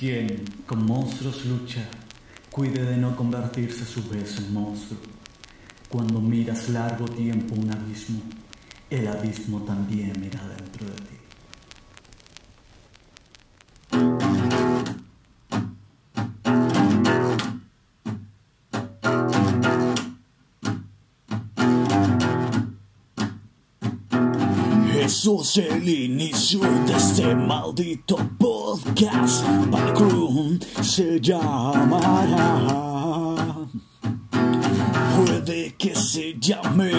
Quien con monstruos lucha, cuide de no convertirse a su vez en monstruo. Cuando miras largo tiempo un abismo, el abismo también mira dentro de ti. Es el inicio de este maldito podcast. Backroom se llamará. Puede que se llame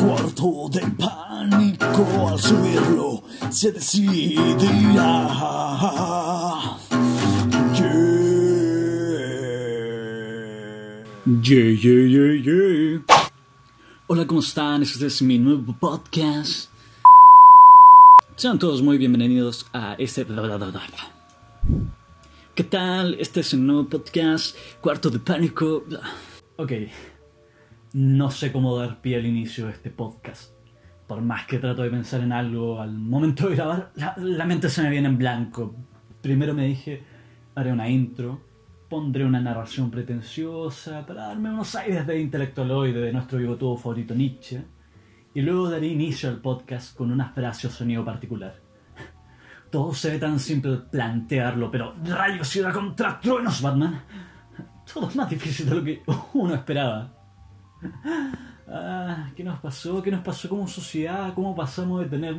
Cuarto de Pánico. Al subirlo se decidirá. Yeah. Yeah, yeah, yeah, yeah. Hola, ¿cómo están? Este es mi nuevo podcast. Sean todos muy bienvenidos a este... ¿Qué tal? Este es el nuevo podcast, Cuarto de Pánico. Ok, no sé cómo dar pie al inicio de este podcast. Por más que trato de pensar en algo al momento de grabar, la, la mente se me viene en blanco. Primero me dije, haré una intro, pondré una narración pretenciosa para darme unos aires de intelectualoide de nuestro bigotudo favorito Nietzsche, y luego daré inicio al podcast con una frase sonido particular. Todo se ve tan simple plantearlo, pero rayos y contra truenos, Batman. Todo es más difícil de lo que uno esperaba. Ah, ¿Qué nos pasó? ¿Qué nos pasó como sociedad? ¿Cómo pasamos de tener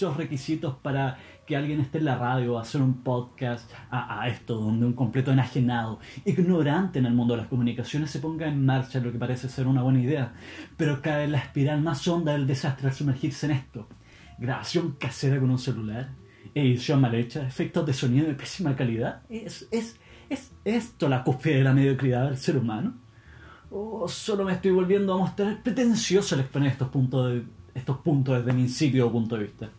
muchos requisitos para que alguien esté en la radio, hacer un podcast, a, a esto, donde un completo enajenado, ignorante en el mundo de las comunicaciones, se ponga en marcha lo que parece ser una buena idea, pero cae en la espiral más honda del desastre al sumergirse en esto. Grabación casera con un celular, edición mal hecha, efectos de sonido de pésima calidad. ¿Es, es, es esto la cúspide de la mediocridad del ser humano? ¿O solo me estoy volviendo a mostrar pretencioso al exponer estos puntos, de, estos puntos desde mi insípido punto de vista?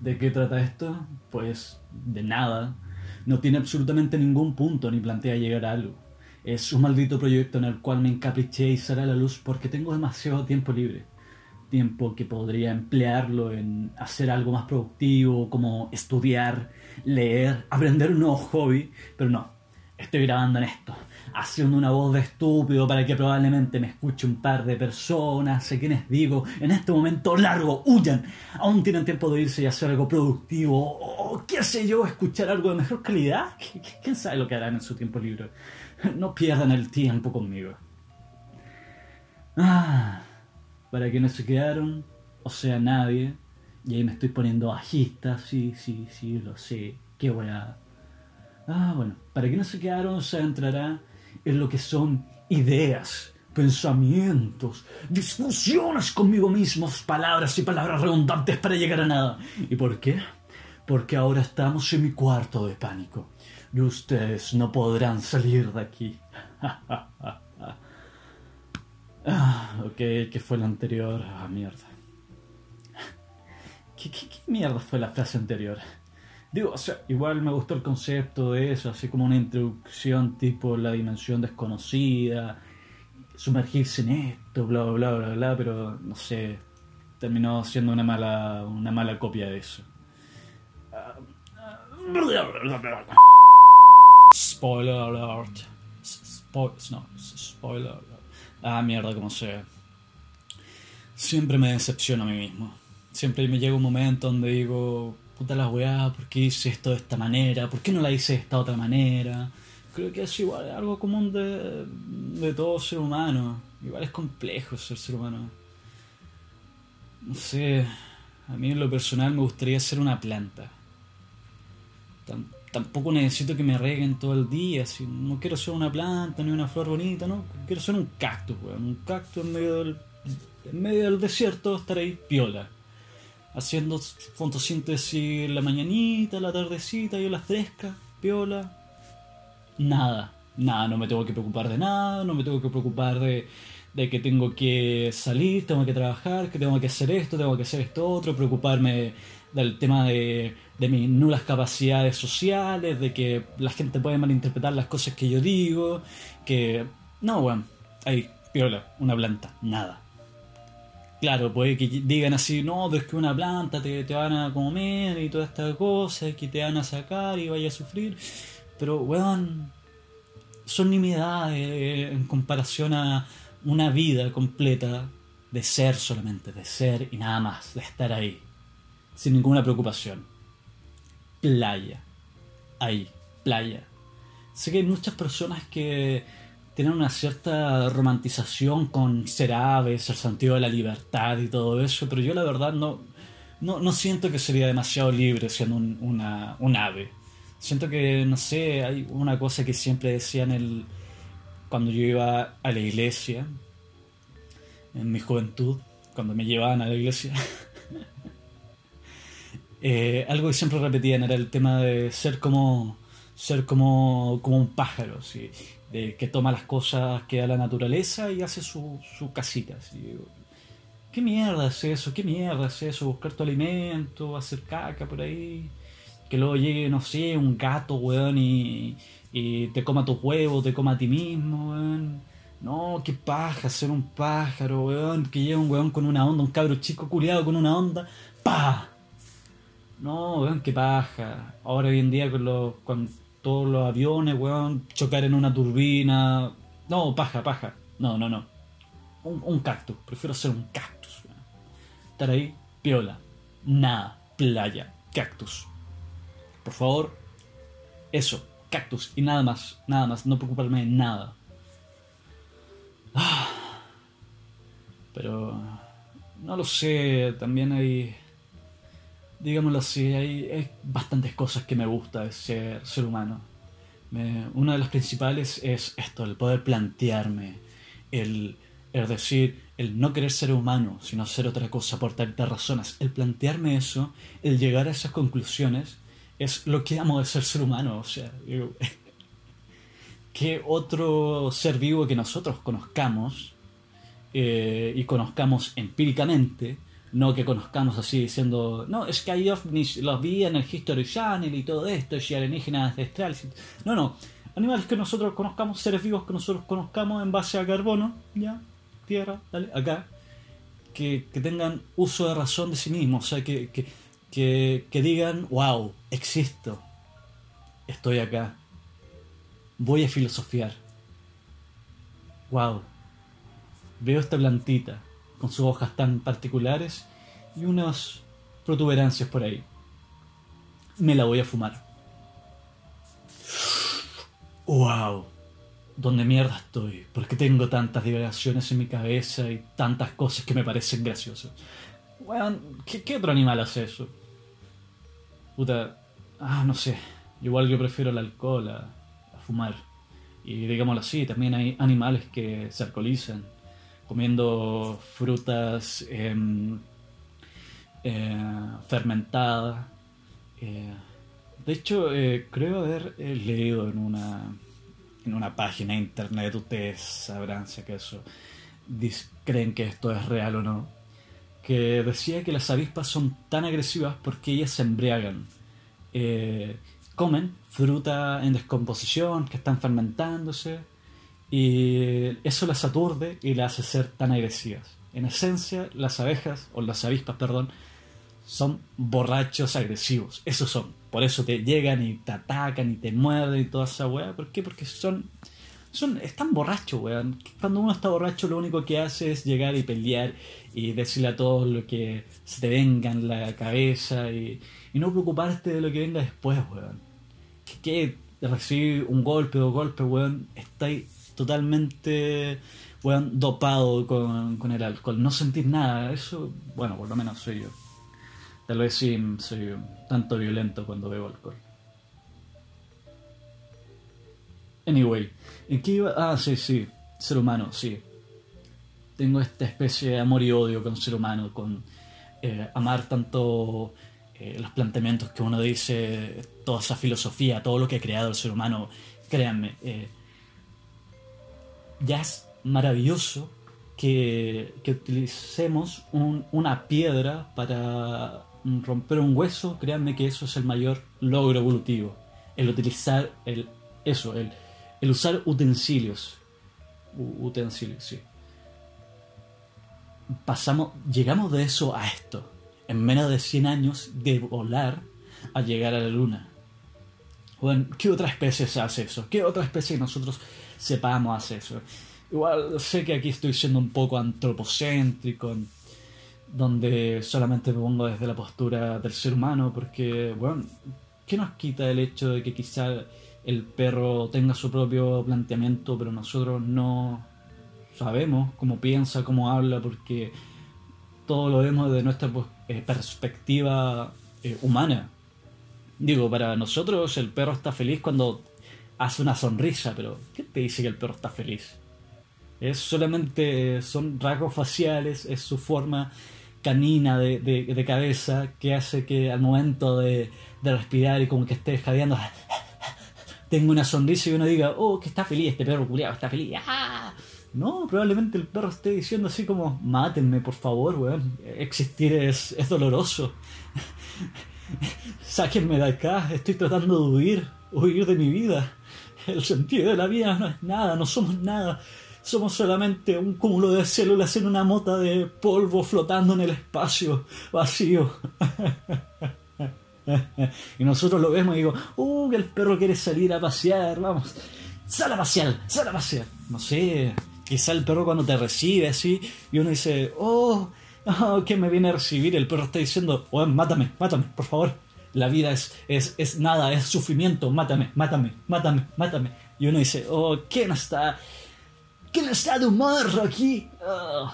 ¿De qué trata esto? Pues de nada. No tiene absolutamente ningún punto ni plantea llegar a algo. Es un maldito proyecto en el cual me encapriché y sale a la luz porque tengo demasiado tiempo libre. Tiempo que podría emplearlo en hacer algo más productivo, como estudiar, leer, aprender un nuevo hobby, pero no. Estoy grabando en esto, haciendo una voz de estúpido para que probablemente me escuche un par de personas, a quienes digo, en este momento largo, huyan, aún tienen tiempo de irse y hacer algo productivo, o qué sé yo, escuchar algo de mejor calidad, ¿quién sabe lo que harán en su tiempo libre? No pierdan el tiempo conmigo. Ah, para quienes se quedaron, o sea, nadie, y ahí me estoy poniendo bajista, sí, sí, sí, lo sé, qué buena... Ah, bueno, para quienes se quedaron se entrará en lo que son ideas, pensamientos, discusiones conmigo mismos, palabras y palabras redundantes para llegar a nada. ¿Y por qué? Porque ahora estamos en mi cuarto de pánico y ustedes no podrán salir de aquí. ah, ok, ¿qué fue lo anterior? Ah, mierda. ¿Qué, qué, qué mierda fue la frase anterior? Digo, o sea, igual me gustó el concepto de eso, así como una introducción tipo la dimensión desconocida, sumergirse en esto, bla, bla, bla, bla, pero no sé, terminó siendo una mala, una mala copia de eso. Spoiler alert. Spo no, spoiler alert. Ah, mierda, como sea. Siempre me decepciono a mí mismo. Siempre me llega un momento donde digo, puta la weá, ¿por qué hice esto de esta manera? ¿Por qué no la hice de esta otra manera? Creo que es igual algo común de, todo ser humano. Igual es complejo ser ser humano. No sé, a mí en lo personal me gustaría ser una planta. Tam, tampoco necesito que me reguen todo el día. Si no quiero ser una planta ni una flor bonita, no. Quiero ser un cactus, weón. Un cactus en medio del, en medio del desierto, estar ahí piola haciendo fotosíntesis en la mañanita, la tardecita, y la fresca, piola. Nada, nada, no me tengo que preocupar de nada, no me tengo que preocupar de, de que tengo que salir, tengo que trabajar, que tengo que hacer esto, tengo que hacer esto otro, preocuparme del tema de, de mis nulas capacidades sociales, de que la gente puede malinterpretar las cosas que yo digo, que... No, bueno, ahí, piola, una planta, nada. Claro, puede que digan así, no, pero es que una planta te, te van a comer y toda esta cosa, que te van a sacar y vaya a sufrir. Pero, weón, son nimiedades eh, en comparación a una vida completa de ser solamente, de ser y nada más, de estar ahí, sin ninguna preocupación. Playa, ahí, playa. Sé que hay muchas personas que tienen una cierta romantización con ser aves, el sentido de la libertad y todo eso, pero yo la verdad no, no, siento que sería demasiado libre siendo un, una, un ave. Siento que, no sé, hay una cosa que siempre decía en el, cuando yo iba a la iglesia, en mi juventud, cuando me llevaban a la iglesia. Eh, algo que siempre repetían era el tema de ser como ser como, como un pájaro, ¿sí? De que toma las cosas que da la naturaleza y hace su, su casita. ¿Qué mierda es eso? ¿Qué mierda es eso? Buscar tu alimento, hacer caca por ahí. Que luego llegue, no sé, un gato, weón, y, y te coma tu huevo, te coma a ti mismo, weón. No, qué paja ser un pájaro, weón. Que llegue un weón con una onda, un cabro chico culiado con una onda. ¡Pa! No, weón, qué paja. Ahora hoy en día con los, con todos los aviones, weón, chocar en una turbina. No, paja, paja. No, no, no. Un, cactus. Prefiero ser un cactus. Weón. Estar ahí, piola. Nada. Playa. Cactus. Por favor. Eso. Cactus. Y nada más. Nada más. No preocuparme de nada. Ah. Pero... No lo sé. También hay digámoslo así, hay, bastantes cosas que me gusta de ser ser humano. una de las principales es esto, el poder plantearme, el, decir, el no querer ser humano, sino ser otra cosa por tantas razones. El plantearme eso, el llegar a esas conclusiones, es lo que amo de ser ser humano. O sea, ¿qué otro ser vivo que nosotros conozcamos eh, y conozcamos empíricamente? No que conozcamos así diciendo, no, es que hay ovnis, los vi en el History Channel y todo esto, y alienígenas ancestrales. No, no, animales que nosotros conozcamos, seres vivos que nosotros conozcamos en base a carbono, ya, tierra, dale, acá, que, tengan uso de razón de sí mismos, o sea, que, que, que, que digan, wow, existo, estoy acá, voy a filosofiar, wow, veo esta plantita con sus hojas tan particulares y unas protuberancias por ahí. Me la voy a fumar. ¡Wow! ¿Dónde mierda estoy? ¿Por qué tengo tantas divagaciones en mi cabeza y tantas cosas que me parecen graciosas? Bueno, ¿qué, otro animal hace eso? Puta, ah, no sé. Igual yo prefiero el alcohol a, a fumar. Y digámoslo así, también hay animales que se alcoholizan comiendo frutas em, eh, fermentadas. Eh, de hecho, eh, creo haber leído en una, en una página de internet, ustedes sabrán si acaso creen que esto es real o no, que decía que las avispas son tan agresivas porque ellas se embriagan. comen fruta en descomposición, que están fermentándose, y eso las aturde y las hace ser tan agresivas. En esencia, las abejas, o las avispas, perdón, son borrachos agresivos. Esos son. Por eso te llegan y te atacan y te muerden y toda esa weá. ¿Por qué? Porque son. son están borrachos, weón. Cuando uno está borracho, lo único que hace es llegar y pelear y decirle a todos lo que se te venga en la cabeza y, y no preocuparte de lo que venga después, weón. Que, que recibir un golpe o golpe, weón, estáis totalmente dopado con, el alcohol, no sentir nada, eso, bueno, por lo menos soy yo. Tal vez sí soy tanto violento cuando bebo alcohol. Anyway, ¿en qué iba? Ah, sí, sí, ser humano, sí. Tengo esta especie de amor y odio con ser humano, con eh, amar tanto eh, los planteamientos que uno dice, toda esa filosofía, todo lo que ha creado el ser humano. Créanme, eh, ya es maravilloso que, utilicemos una piedra para romper un hueso, créanme que eso es el mayor logro evolutivo. El utilizar el, eso, el, el usar utensilios. utensilios, sí. pasamos, llegamos de eso a esto. En menos de 100 años de volar a llegar a la luna. Bueno, ¿qué otra especie hace eso? ¿Qué otra especie que nosotros sepamos hace eso? Igual sé que aquí estoy siendo un poco antropocéntrico, donde solamente me pongo desde la postura del ser humano, porque, bueno, ¿qué nos quita el hecho de que quizá el perro tenga su propio planteamiento, pero nosotros no sabemos cómo piensa, cómo habla, porque todo lo vemos desde nuestra eh, perspectiva eh, humana. Digo, para nosotros el perro está feliz cuando hace una sonrisa, pero ¿qué te dice que el perro está feliz? Es solamente, son rasgos faciales, es su forma canina de, cabeza que hace que al momento de, respirar y como que esté jadeando, tenga una sonrisa y uno diga, oh, que está feliz este perro culiado, está feliz. ¡Ah! No, probablemente el perro esté diciendo así como, mátenme por favor, weón. Existir es, es doloroso. Sáquenme de acá, estoy tratando de huir, huir de mi vida. El sentido de la vida no es nada, no somos nada. Somos solamente un cúmulo de células en una mota de polvo flotando en el espacio vacío. y nosotros lo vemos y digo, uh, el perro quiere salir a pasear, vamos. Sal a pasear, sal a pasear. No sé, quizá el perro cuando te recibe así y uno dice, oh, oh, ¿quién me viene a recibir? El perro está diciendo, oh, mátame, mátame, por favor. La vida es, es, es nada, es sufrimiento, mátame, mátame, mátame, mátame. Y uno dice, oh, ¿quién está? ¿Quién está de humor aquí? Oh.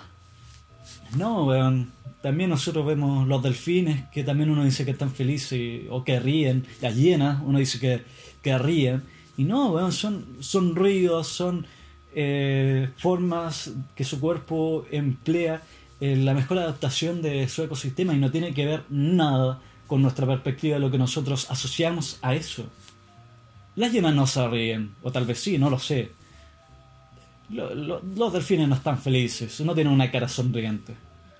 No, weón. También nosotros vemos los delfines, que también uno dice que están felices o que ríen. Las hienas, uno dice que, que ríen. Y no, weón, son, son ruidos, son eh, formas que su cuerpo emplea en la mejor adaptación de su ecosistema y no tiene que ver nada con nuestra perspectiva de lo que nosotros asociamos a eso. Las hienas no se ríen, o tal vez sí, no lo sé. los delfines no están felices, no tienen una cara sonriente.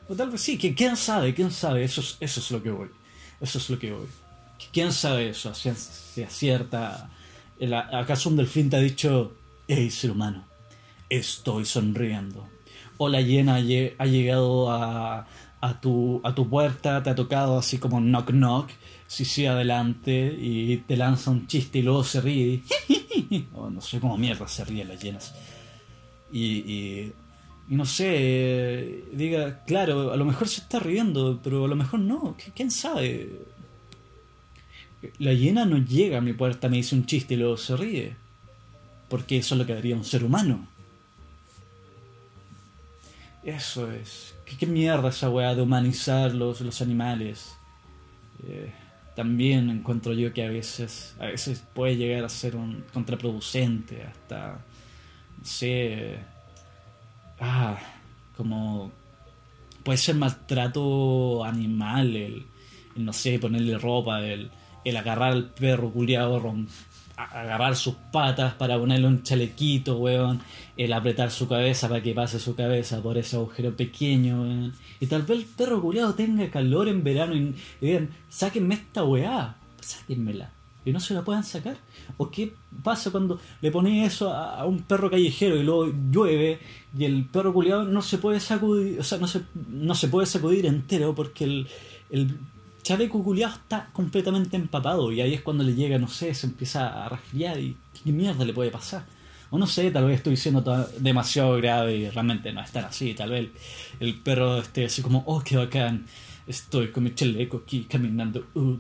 O tal vez sí, que quién sabe, quién sabe, eso es, lo que voy. Eso es lo que voy. ¿Quién sabe eso? Si, si acierta. ¿Acaso un delfín te ha dicho, hey ser humano, estoy sonriendo? O la hiena ha llegado a, a tu, a tu puerta, te ha tocado así como knock knock, si sí adelante y te lanza un chiste y luego se ríe. oh, no sé cómo mierda se ríen las llenas. Y, y, no sé, diga, claro, a lo mejor se está riendo, pero a lo mejor no, ¿quién sabe? La hiena no llega a mi puerta, me dice un chiste y luego se ríe. Porque eso es lo que haría un ser humano. Eso es. ¿Qué, mierda esa weá de humanizar los, los animales? Eh, también encuentro yo que a veces, a veces puede llegar a ser un contraproducente, hasta, no sé, ah, como puede ser maltrato animal, el, no sé, ponerle ropa, el, el agarrar al perro culiado, agarrar sus patas para ponerle un chalequito, weón, el apretar su cabeza para que pase su cabeza por ese agujero pequeño, weón. Y tal vez el perro culiado tenga calor en verano y, digan, sáquenme esta weá, sáquenmela. Y no se la puedan sacar. ¿O qué pasa cuando le pones eso a, un perro callejero y luego llueve y el perro culiado no se puede sacudir, o sea, no se, no se puede sacudir entero porque el, el chaleco culiado está completamente empapado y ahí es cuando le llega, no sé, se empieza a resfriar y qué mierda le puede pasar. O no sé, tal vez estoy diciendo demasiado grave y realmente no es tan así. Tal vez el, perro esté así como, oh, qué bacán, estoy con mi chaleco aquí caminando. Uh,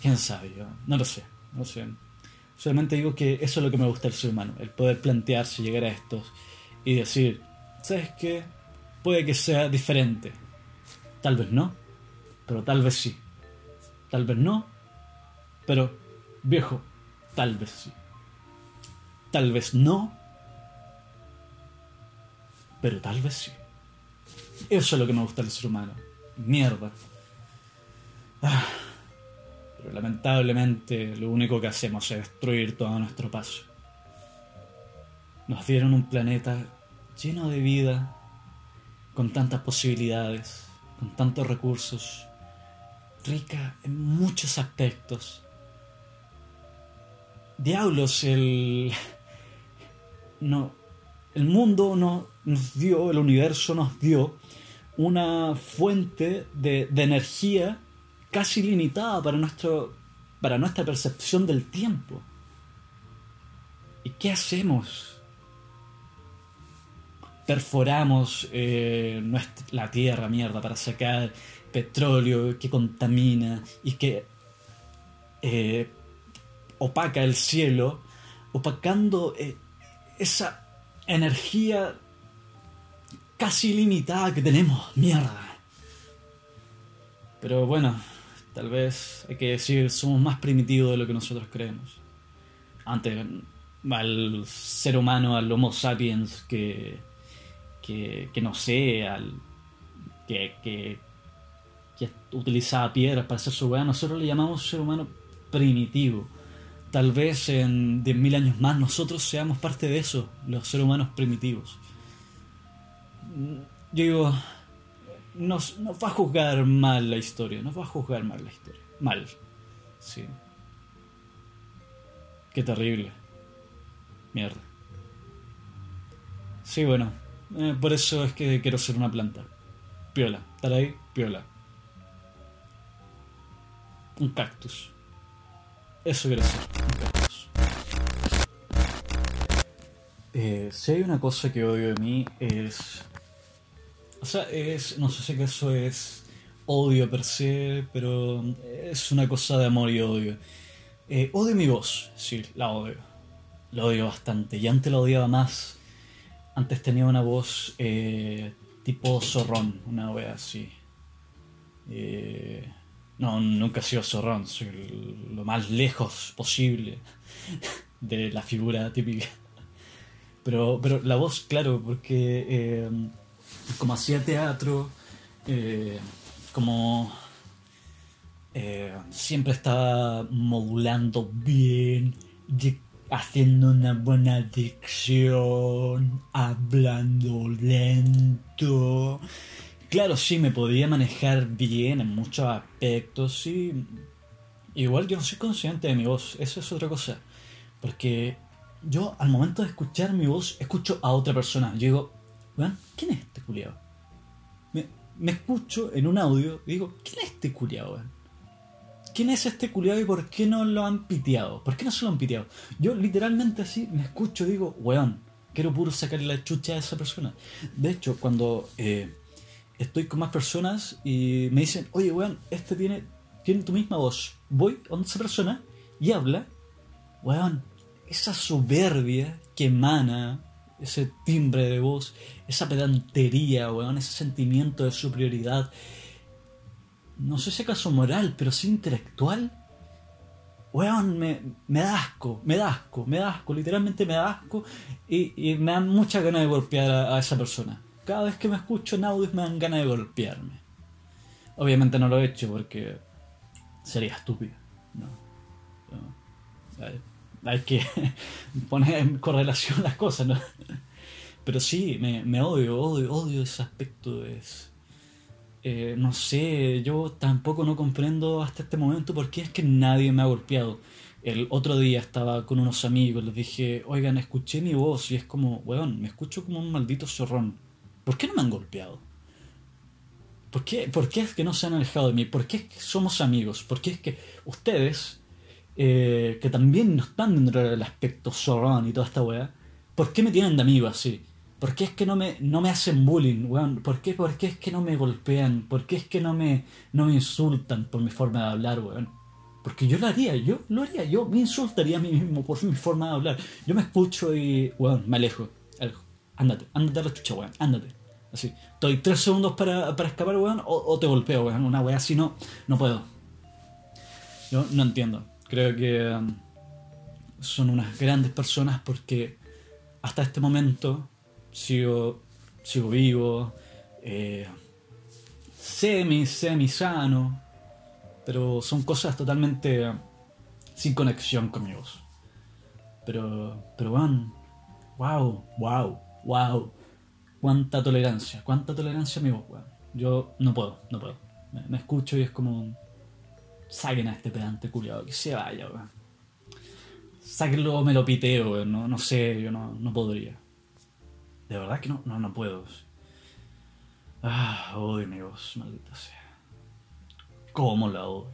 Quién sabe, yo no lo sé, no sé. Solamente digo que eso es lo que me gusta del ser humano, el poder plantearse, llegar a estos y decir, ¿sabes qué? Puede que sea diferente. Tal vez no, pero tal vez sí. Tal vez no, pero viejo, tal vez sí. Tal vez no, pero tal vez sí. Eso es lo que me gusta del ser humano. Mierda. Ah, pero lamentablemente lo único que hacemos es destruir todo nuestro paso. Nos dieron un planeta lleno de vida, con tantas posibilidades, con tantos recursos, rica en muchos aspectos. Diablos, el. No. El mundo no, nos dio, el universo nos dio una fuente de, de energía casi limitada para, nuestro, para nuestra percepción del tiempo. ¿Y qué hacemos? Perforamos eh, nuestra- la tierra, mierda, para sacar petróleo que contamina y que eh, opaca el cielo, opacando eh, esa energía casi limitada que tenemos. Mierda. Pero bueno, tal vez hay que decir, somos más primitivos de lo que nosotros creemos. Antes, al ser humano, al Homo sapiens, que, que, que no sé, al que, que, que utilizaba piedras para hacer su weá, nosotros le llamamos ser humano primitivo. Tal vez en 10.000 años más nosotros seamos parte de eso, los seres humanos primitivos. Yo digo, nos, nos va a juzgar mal la historia, nos va a juzgar mal la historia. Mal. Sí. Qué terrible. Mierda. Sí, bueno. Eh, por eso es que quiero ser una planta. Piola. Estar ahí, piola. Un cactus. Eso quiero ser. Un cactus. Eh, si hay una cosa que odio de mí es... O sea, es... No sé si eso es odio per se, pero es una cosa de amor y odio. Eh, odio mi voz, sí, la odio. La odio bastante. Y antes la odiaba más. Antes tenía una voz eh, tipo zorrón, una wea así. Eh, no, nunca he sido zorrón, soy el- lo más lejos posible de la figura típica. Pero, pero la voz, claro, porque eh, como hacía teatro, como siempre estaba modulando bien, haciendo una buena dicción, hablando lento. Claro, sí, me podía manejar bien en muchos aspectos, sí. Igual yo no soy consciente de mi voz, eso es otra cosa. Porque yo al momento de escuchar mi voz, escucho a otra persona. Yo digo, "Weón, ¿quién es este culiado? Me, me escucho en un audio y digo, ¿quién es este culiado? ¿Quién es este culiado y por qué no lo han piteado? ¿Por qué no se lo han piteado? Yo literalmente así me escucho y digo, weón, quiero puro sacarle la chucha a esa persona. De hecho, cuando eh, estoy con más personas y me dicen, oye, weón, este tiene, tiene tu misma voz. Voy a esa persona y habla, weón, esa soberbia que emana, ese timbre de voz, esa pedantería, weón, ese sentimiento de superioridad, no sé si acaso moral, pero sí intelectual, weón, me, me da asco, me da asco, me da asco, literalmente me da asco y, y me dan mucha ganas de golpear a, esa persona. Cada vez que me escucho en me dan ganas de golpearme. Obviamente no lo he hecho porque sería estúpido. ¿no? Hay, que poner en correlación las cosas, ¿no? Pero sí, me, me odio, odio, odio ese aspecto. Es, eh, no sé, yo tampoco no comprendo hasta este momento por qué es que nadie me ha golpeado. El otro día estaba con unos amigos, les dije, oigan, escuché mi voz y es como, weón, me escucho como un maldito zorrón. ¿Por qué no me han golpeado? ¿Por qué, ¿Por qué es que no se han alejado de mí? ¿Por qué somos amigos? ¿Por qué es que ustedes, eh, que también no están dentro del aspecto zorrón y toda esta weá, ¿por qué me tienen de amigo así? ¿Por qué es que no me, no me hacen bullying, weón? ¿Por qué, ¿Por qué es que no me golpean? ¿Por qué es que no me, no me insultan por mi forma de hablar, weón? Porque yo lo haría, yo lo haría, yo me insultaría a mí mismo por mi forma de hablar. Yo me escucho y, weón, me alejo. alejo. Ándate, ándate a la chucha, weón, ándate. Así. Estoy tres segundos para, para escapar, weón, o, o te golpeo, weón. Una weá así no, no puedo. Yo no entiendo. Creo que um, son unas grandes personas porque hasta este momento sigo, sigo vivo, eh, semi, semi sano, pero son cosas totalmente sin conexión con mi voz. Pero, pero van, wow, wow, wow, cuánta tolerancia, cuánta tolerancia mi voz. Yo no puedo, no puedo. Me, escucho y es como, saquen a este pedante culiado, que se vaya, weón. Sáquenlo me lo piteo, weón. No, no sé, yo no, no podría. De verdad que no, no, no puedo. Ah, odio mi voz, maldita sea. ¿Cómo la odio?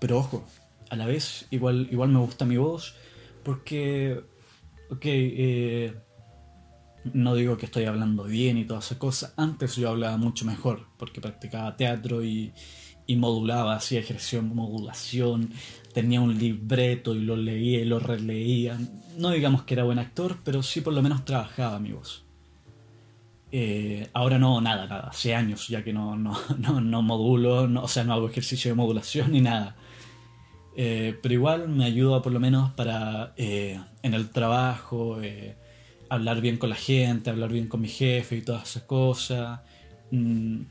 Pero ojo, a la vez igual, igual me gusta mi voz porque, ok, eh, no digo que estoy hablando bien y todas esas cosas. Antes yo hablaba mucho mejor porque practicaba teatro y, y modulaba, hacía ejercicio modulación, tenía un libreto y lo leía y lo releía. No digamos que era buen actor, pero sí por lo menos trabajaba mi voz. Eh, ahora no, nada, nada. Hace años ya que no, no, no, no modulo, o sea, no hago ejercicio de modulación ni nada. Eh, pero igual me ayuda por lo menos para eh, en el trabajo, hablar bien con la gente, hablar bien con mi jefe y todas esas cosas. Mm,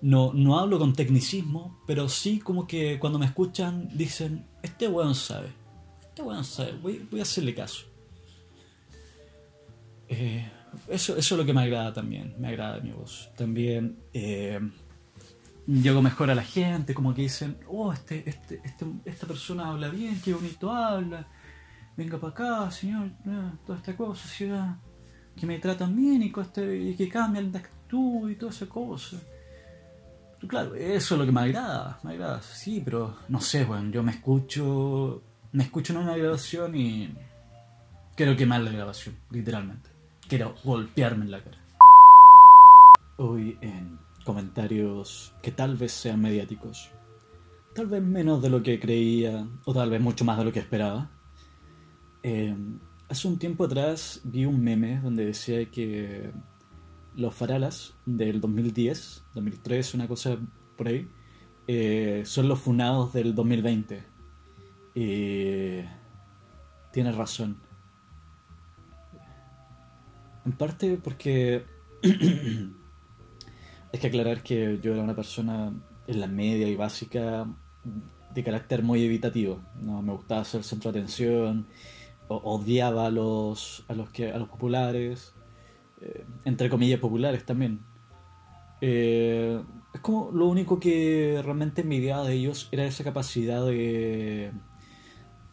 no, no hablo con tecnicismo, pero sí como que cuando me escuchan dicen, este weón sabe, este sabe, voy, a hacerle caso. Eh, eso, eso es lo que me agrada también, me agrada mi voz. También eh, llego mejor a la gente, como que dicen, oh, este, este, este, esta persona habla bien, qué bonito habla, venga para acá, señor, eh, toda esta cosa, que me tratan bien y, y que cambian de actitud y toda esa cosa. Claro, eso es lo que me agrada, me agrada, sí, pero no sé, bueno, yo me escucho, me escucho en una grabación y quiero quemar la grabación, literalmente. Quiero golpearme en la cara. Hoy en comentarios que tal vez sean mediáticos, tal vez menos de lo que creía, o tal vez mucho más de lo que esperaba. Eh, hace un tiempo atrás vi un meme donde decía que los Faralas del 2010, 2003, una cosa por ahí, eh, son los funados del 2020. Y tienes razón. En parte porque hay que aclarar que yo era una persona en la media y básica de carácter muy evitativo. No me gustaba ser centro de atención, odiaba a los, a los, que, a los populares eh, entre comillas, populares también. Eh, es como lo único que realmente envidiaba de ellos era esa capacidad de,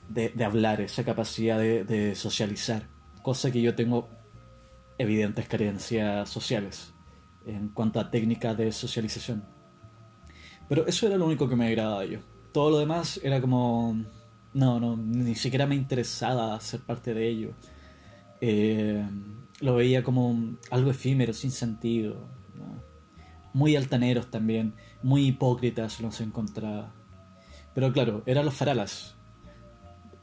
de, hablar, esa capacidad de, socializar, cosa que yo tengo evidentes carencias sociales en cuanto a técnicas de socialización. Pero eso era lo único que me agradaba ellos. Todo lo demás era como... No, no, ni siquiera me interesaba ser parte de ello. Eh, lo veía como algo efímero, sin sentido. Muy altaneros también, muy hipócritas los encontraba. Pero claro, eran los faralas.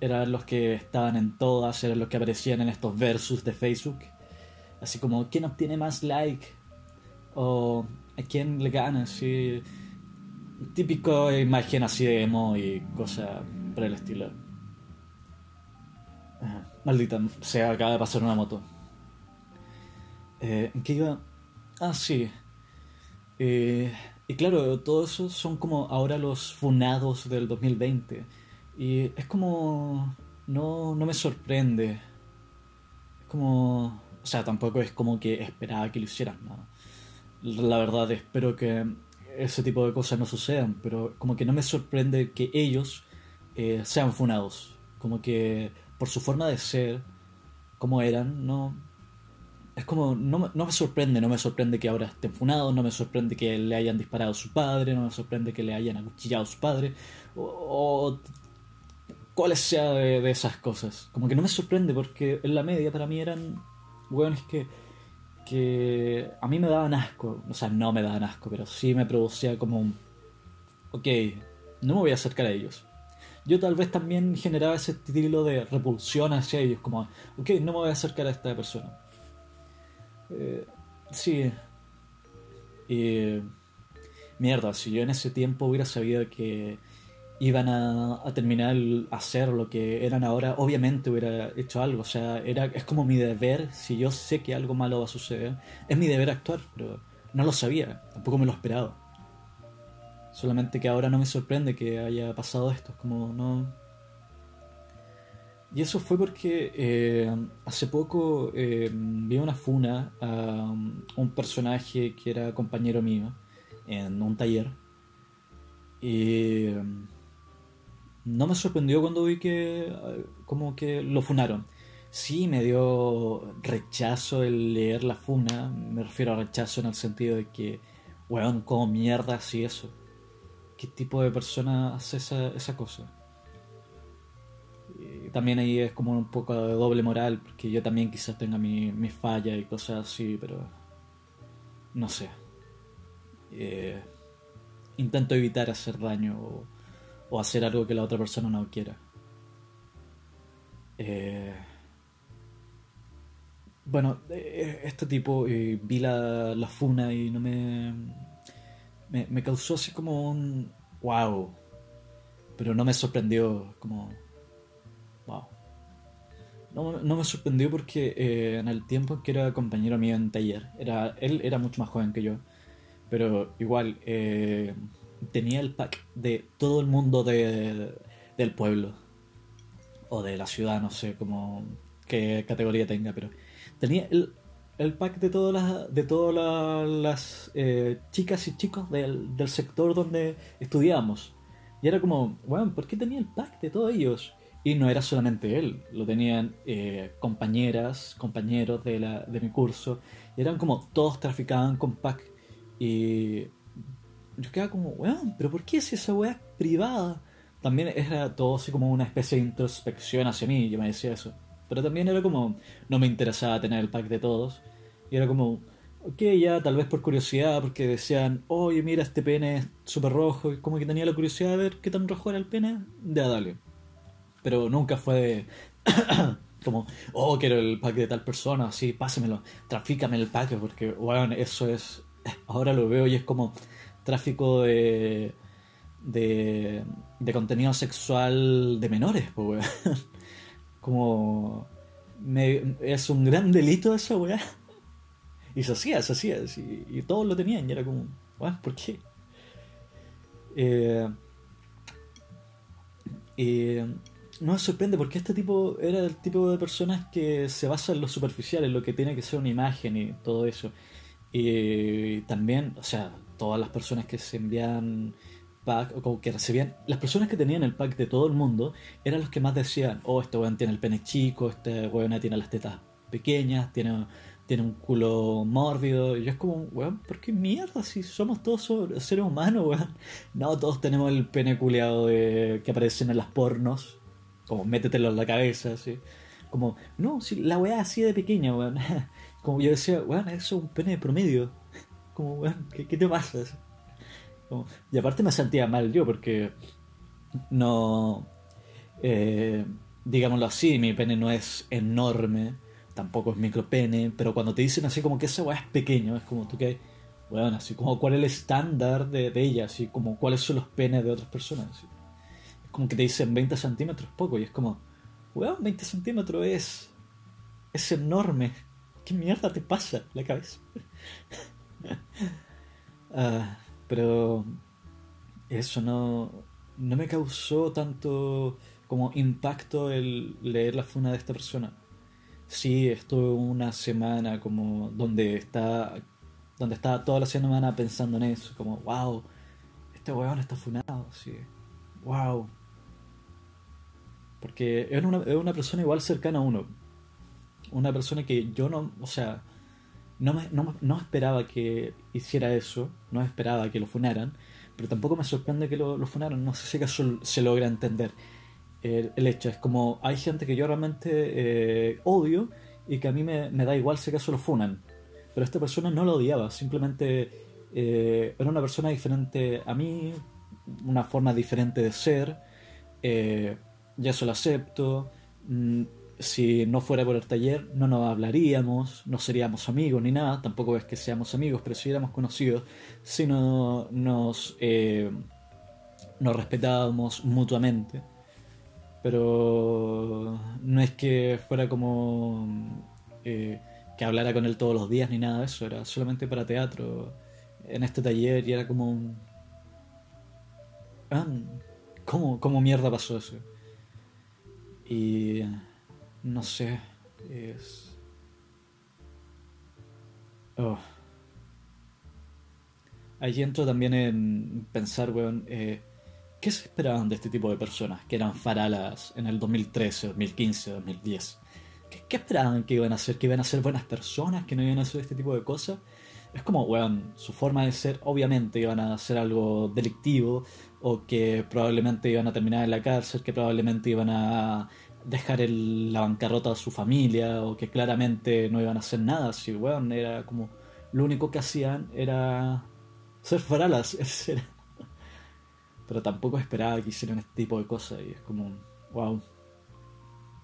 Eran los que estaban en todas, eran los que aparecían en estos versus de Facebook. Así como, ¿quién obtiene más like? O ¿a quién le gana? Así, típico imagen así de emo y cosas por el estilo. Maldita, se acaba de pasar una moto. Eh, ¿En qué iba? Ah, sí. Eh, y claro, todo eso son como ahora los funados del 2020. Y es como... No, no me sorprende. Es como... O sea, tampoco es como que esperaba que lo hicieran, ¿no? La verdad, espero que ese tipo de cosas no sucedan, pero como que no me sorprende que ellos eh, sean funados. Como que por su forma de ser, como eran, no, es como, no, no, me sorprende, no me sorprende que ahora estén funados, no me sorprende que le hayan disparado a su padre, no me sorprende que le hayan acuchillado a su padre, o, cuáles sea de, esas cosas. Como que no me sorprende porque en la media para mí eran hueones que, que a mí me daban asco, o sea, no me daban asco, pero sí me producía como un, ok, no me voy a acercar a ellos. Yo tal vez también generaba ese estilo de repulsión hacia ellos, como, ok, no me voy a acercar a esta persona eh, sí. Y. Mierda, si yo en ese tiempo hubiera sabido que iban a, terminar hacer lo que eran ahora, obviamente hubiera hecho algo. O sea, era, es como mi deber, si yo sé que algo malo va a suceder, es mi deber actuar, pero no lo sabía, tampoco me lo esperaba. Solamente que ahora no me sorprende que haya pasado esto, es como no, y eso fue porque eh, hace poco eh, vi una funa a un personaje que era compañero mío en un taller. Y no me sorprendió cuando vi que como que lo funaron. sí me dio rechazo el leer la funa. Me refiero a rechazo en el sentido de que, weón, como mierda así eso. ¿Qué tipo de persona hace esa, esa cosa? También ahí es como un poco de doble moral, porque yo también quizás tenga mi, mi falla y cosas así, pero no sé. Eh, intento evitar hacer daño o, o, hacer algo que la otra persona no quiera. Eh, bueno, eh, este tipo eh, vi la, la, funa y no me, me, causó así como un. ¡Wow! Pero no me sorprendió, como. ¡Wow! No, no me sorprendió porque eh, en el tiempo que era compañero mío en taller, era, él era mucho más joven que yo, pero igual eh, tenía el pack de todo el mundo de, del pueblo o de la ciudad, no sé cómo qué categoría tenga, pero tenía el, el pack de todas las, de todas las, eh, chicas y chicos del, del, sector donde estudiábamos. Y era como, bueno, ¿por qué tenía el pack de todos ellos? Y no era solamente él, lo tenían eh, compañeras, compañeros de, la, de mi curso. Y eran como todos traficaban con pack. Y yo quedaba como, weón, pero ¿por qué si esa weá es privada? También era todo así como una especie de introspección hacia mí, yo me decía eso. Pero también era como, no me interesaba tener el pack de todos. Y era como, ok, ya tal vez por curiosidad, porque decían, oye, mira, este pene es súper rojo. Como que tenía la curiosidad de ver qué tan rojo era el pene, de dale. Pero nunca fue como, oh, quiero el pack de tal persona, así, pásemelo, trafícame el pack, porque, bueno, eso es, ahora lo veo y es como tráfico de, de, de contenido sexual de menores, pues, weón. Como, me, es un gran delito eso, weón. Y se hacía, se hacía, y, y todos lo tenían, y era como, weón, ¿por qué? Eh, eh, no me sorprende porque este tipo era el tipo de personas que se basa en lo superficial, en lo que tiene que ser una imagen y todo eso. Y también, o sea, todas las personas que se envían pack o que recibían, las personas que tenían el pack de todo el mundo eran los que más decían, oh, este weón tiene el pene chico, este weón tiene las tetas pequeñas, tiene, tiene un culo mórbido. Y yo es como, weón, ¿por qué mierda si somos todos seres humanos, weón? No, todos tenemos el pene culeado de, que aparecen en las pornos como métetelo en la cabeza, así. Como, no, si la weá así de pequeña, weón. Como yo decía, weón, eso es un pene de promedio. Como, weón, ¿qué, qué te pasa? Como, y aparte me sentía mal yo porque no, eh, digámoslo así, mi pene no es enorme, tampoco es micropene, pero cuando te dicen así como que esa weá es pequeño, es como tú que, weón, así como cuál es el estándar de, de ella, así como cuáles son los penes de otras personas. Así como que te dicen 20 centímetros poco y es como, weón, 20 centímetros es, es enorme. ¿Qué mierda te pasa la cabeza? Uh, pero eso no, no me causó tanto como impacto el leer la funa de esta persona. Sí, estuve una semana como donde está donde estaba toda la semana pensando en eso, como, wow, este weón está funado, sí, wow, porque es una, es una persona igual cercana a uno. Una persona que yo no, o sea, no, me, no, no esperaba que hiciera eso, no esperaba que lo funaran, pero tampoco me sorprende que lo, lo funaran. No sé si acaso se logra entender el, hecho. Es como, hay gente que yo realmente eh, odio y que a mí me, me, da igual si acaso lo funan. Pero esta persona no lo odiaba, simplemente eh, era una persona diferente a mí, una forma diferente de ser. Eh, ya eso lo acepto. Mm, si no fuera por el taller, no nos hablaríamos, no seríamos amigos ni nada. Tampoco es que seamos amigos, pero si éramos conocidos, si no nos, eh, nos respetábamos mutuamente. Pero no es que fuera como eh, que hablara con él todos los días ni nada de eso, era solamente para teatro en este taller y era como. Ah, ¿Cómo, ¿Cómo mierda pasó eso? Y no sé, es... Oh. Ahí entro también en pensar, weón, eh, ¿qué se esperaban de este tipo de personas que eran faralas en el 2013, 2015, 2010? ¿qué, qué esperaban que iban a hacer? ¿Que iban a ser buenas personas? ¿Que no iban a hacer este tipo de cosas? Es como, weón, su forma de ser, obviamente iban a hacer algo delictivo, o que probablemente iban a terminar en la cárcel, que probablemente iban a dejar el, la bancarrota a su familia, o que claramente no iban a hacer nada, si, weón, era como, lo único que hacían era ser faralas, pero tampoco esperaba que hicieran este tipo de cosas, y es como, wow.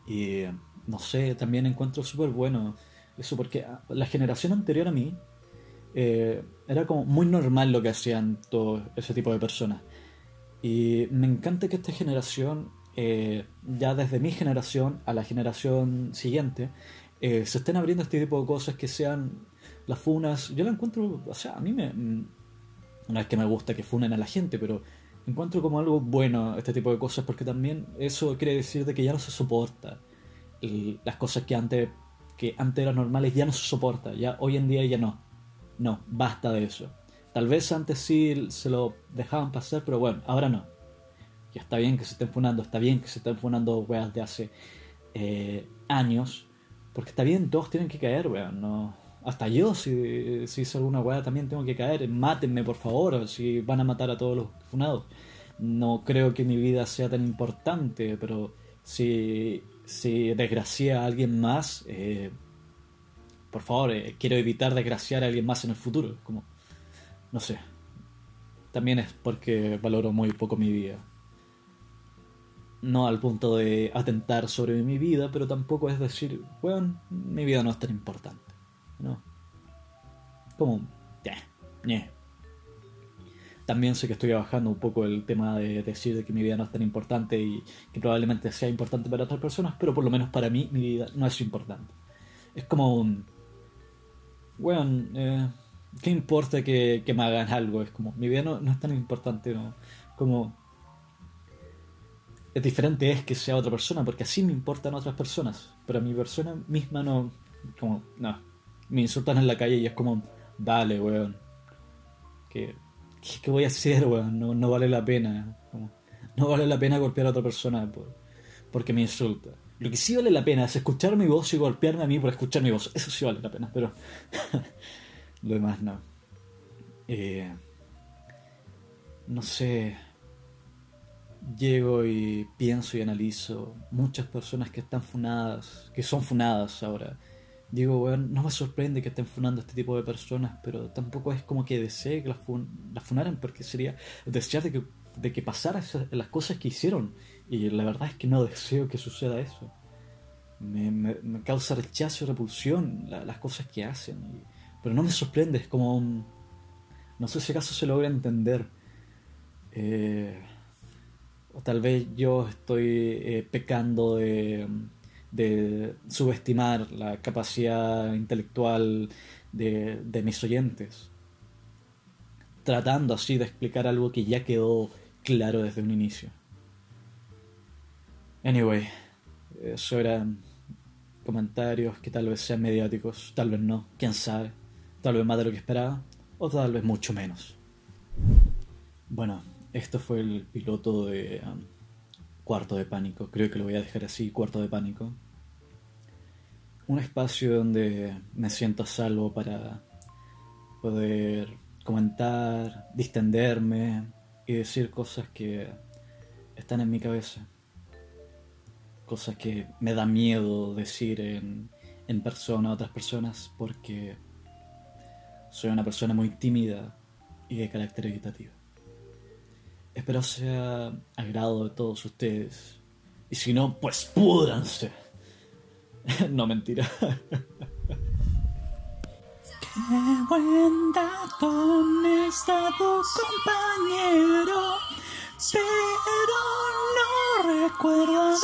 Y no sé, también encuentro súper bueno eso, porque la generación anterior a mí, eh, era como muy normal lo que hacían todo ese tipo de personas. Y me encanta que esta generación, eh, ya desde mi generación a la generación siguiente, eh, se estén abriendo este tipo de cosas que sean las funas. Yo la encuentro, o sea, a mí me. No es que me gusta que funen a la gente, pero encuentro como algo bueno este tipo de cosas porque también eso quiere decir de que ya no se soporta. Y las cosas que antes, que antes eran normales ya no se soporta, ya hoy en día ya no. No, basta de eso. Tal vez antes sí se lo dejaban pasar, pero bueno, ahora no. Ya está bien que se estén funando, está bien que se estén funando weas de hace eh, años, porque está bien, todos tienen que caer, weón. No, hasta yo, si, si hice alguna wea, también tengo que caer. Mátenme, por favor, si van a matar a todos los funados. No creo que mi vida sea tan importante, pero si, si desgracia a alguien más, eh, por favor, eh, quiero evitar desgraciar a alguien más en el futuro. Como, no sé. También es porque valoro muy poco mi vida. No al punto de atentar sobre mi vida, pero tampoco es decir, bueno, mi vida no es tan importante. ¿No? Como, ya, También sé que estoy bajando un poco el tema de decir que mi vida no es tan importante y que probablemente sea importante para otras personas, pero por lo menos para mí mi vida no es importante. Es como un bueno, eh, ¿qué importa que, me hagan algo? Es como, mi vida no, es tan importante, ¿no? Como, es diferente es que sea otra persona, porque así me importan otras personas, pero a mi persona misma no, como, no, me insultan en la calle y es como, dale, weón, ¿qué, qué, voy a hacer, weón? No, no vale la pena, no vale la pena golpear a otra persona porque me insulta. Lo que sí vale la pena es escuchar mi voz y golpearme a mí por escuchar mi voz. Eso sí vale la pena, pero lo demás no. Eh, no sé. Llego y pienso y analizo muchas personas que están funadas, que son funadas ahora. Digo, bueno, no me sorprende que estén funando a este tipo de personas, pero tampoco es como que desee que las, las funaran, porque sería desear de que, de que pasaran las cosas que hicieron y la verdad es que no deseo que suceda eso. Me, me, causa rechazo y repulsión las cosas que hacen. pero no me sorprende, es como... no sé si acaso se logra entender. Eh, o tal vez yo estoy eh, pecando de, de, subestimar la capacidad intelectual de, de mis oyentes. Tratando así de explicar algo que ya quedó claro desde un inicio. Anyway, eso eran comentarios que tal vez sean mediáticos, tal vez no, quién sabe. Tal vez más de lo que esperaba, o tal vez mucho menos. Bueno, esto fue el piloto de um, Cuarto de Pánico. Creo que lo voy a dejar así, Cuarto de Pánico. Un espacio donde me siento a salvo para poder comentar, distenderme y decir cosas que están en mi cabeza cosas que me da miedo decir en, en persona a otras personas porque soy una persona muy tímida y de carácter evitativo. Espero sea agrado de todos ustedes. Y si no, pues púdranse. no mentira. Qué buen dato está tu compañero, pero no recuerdo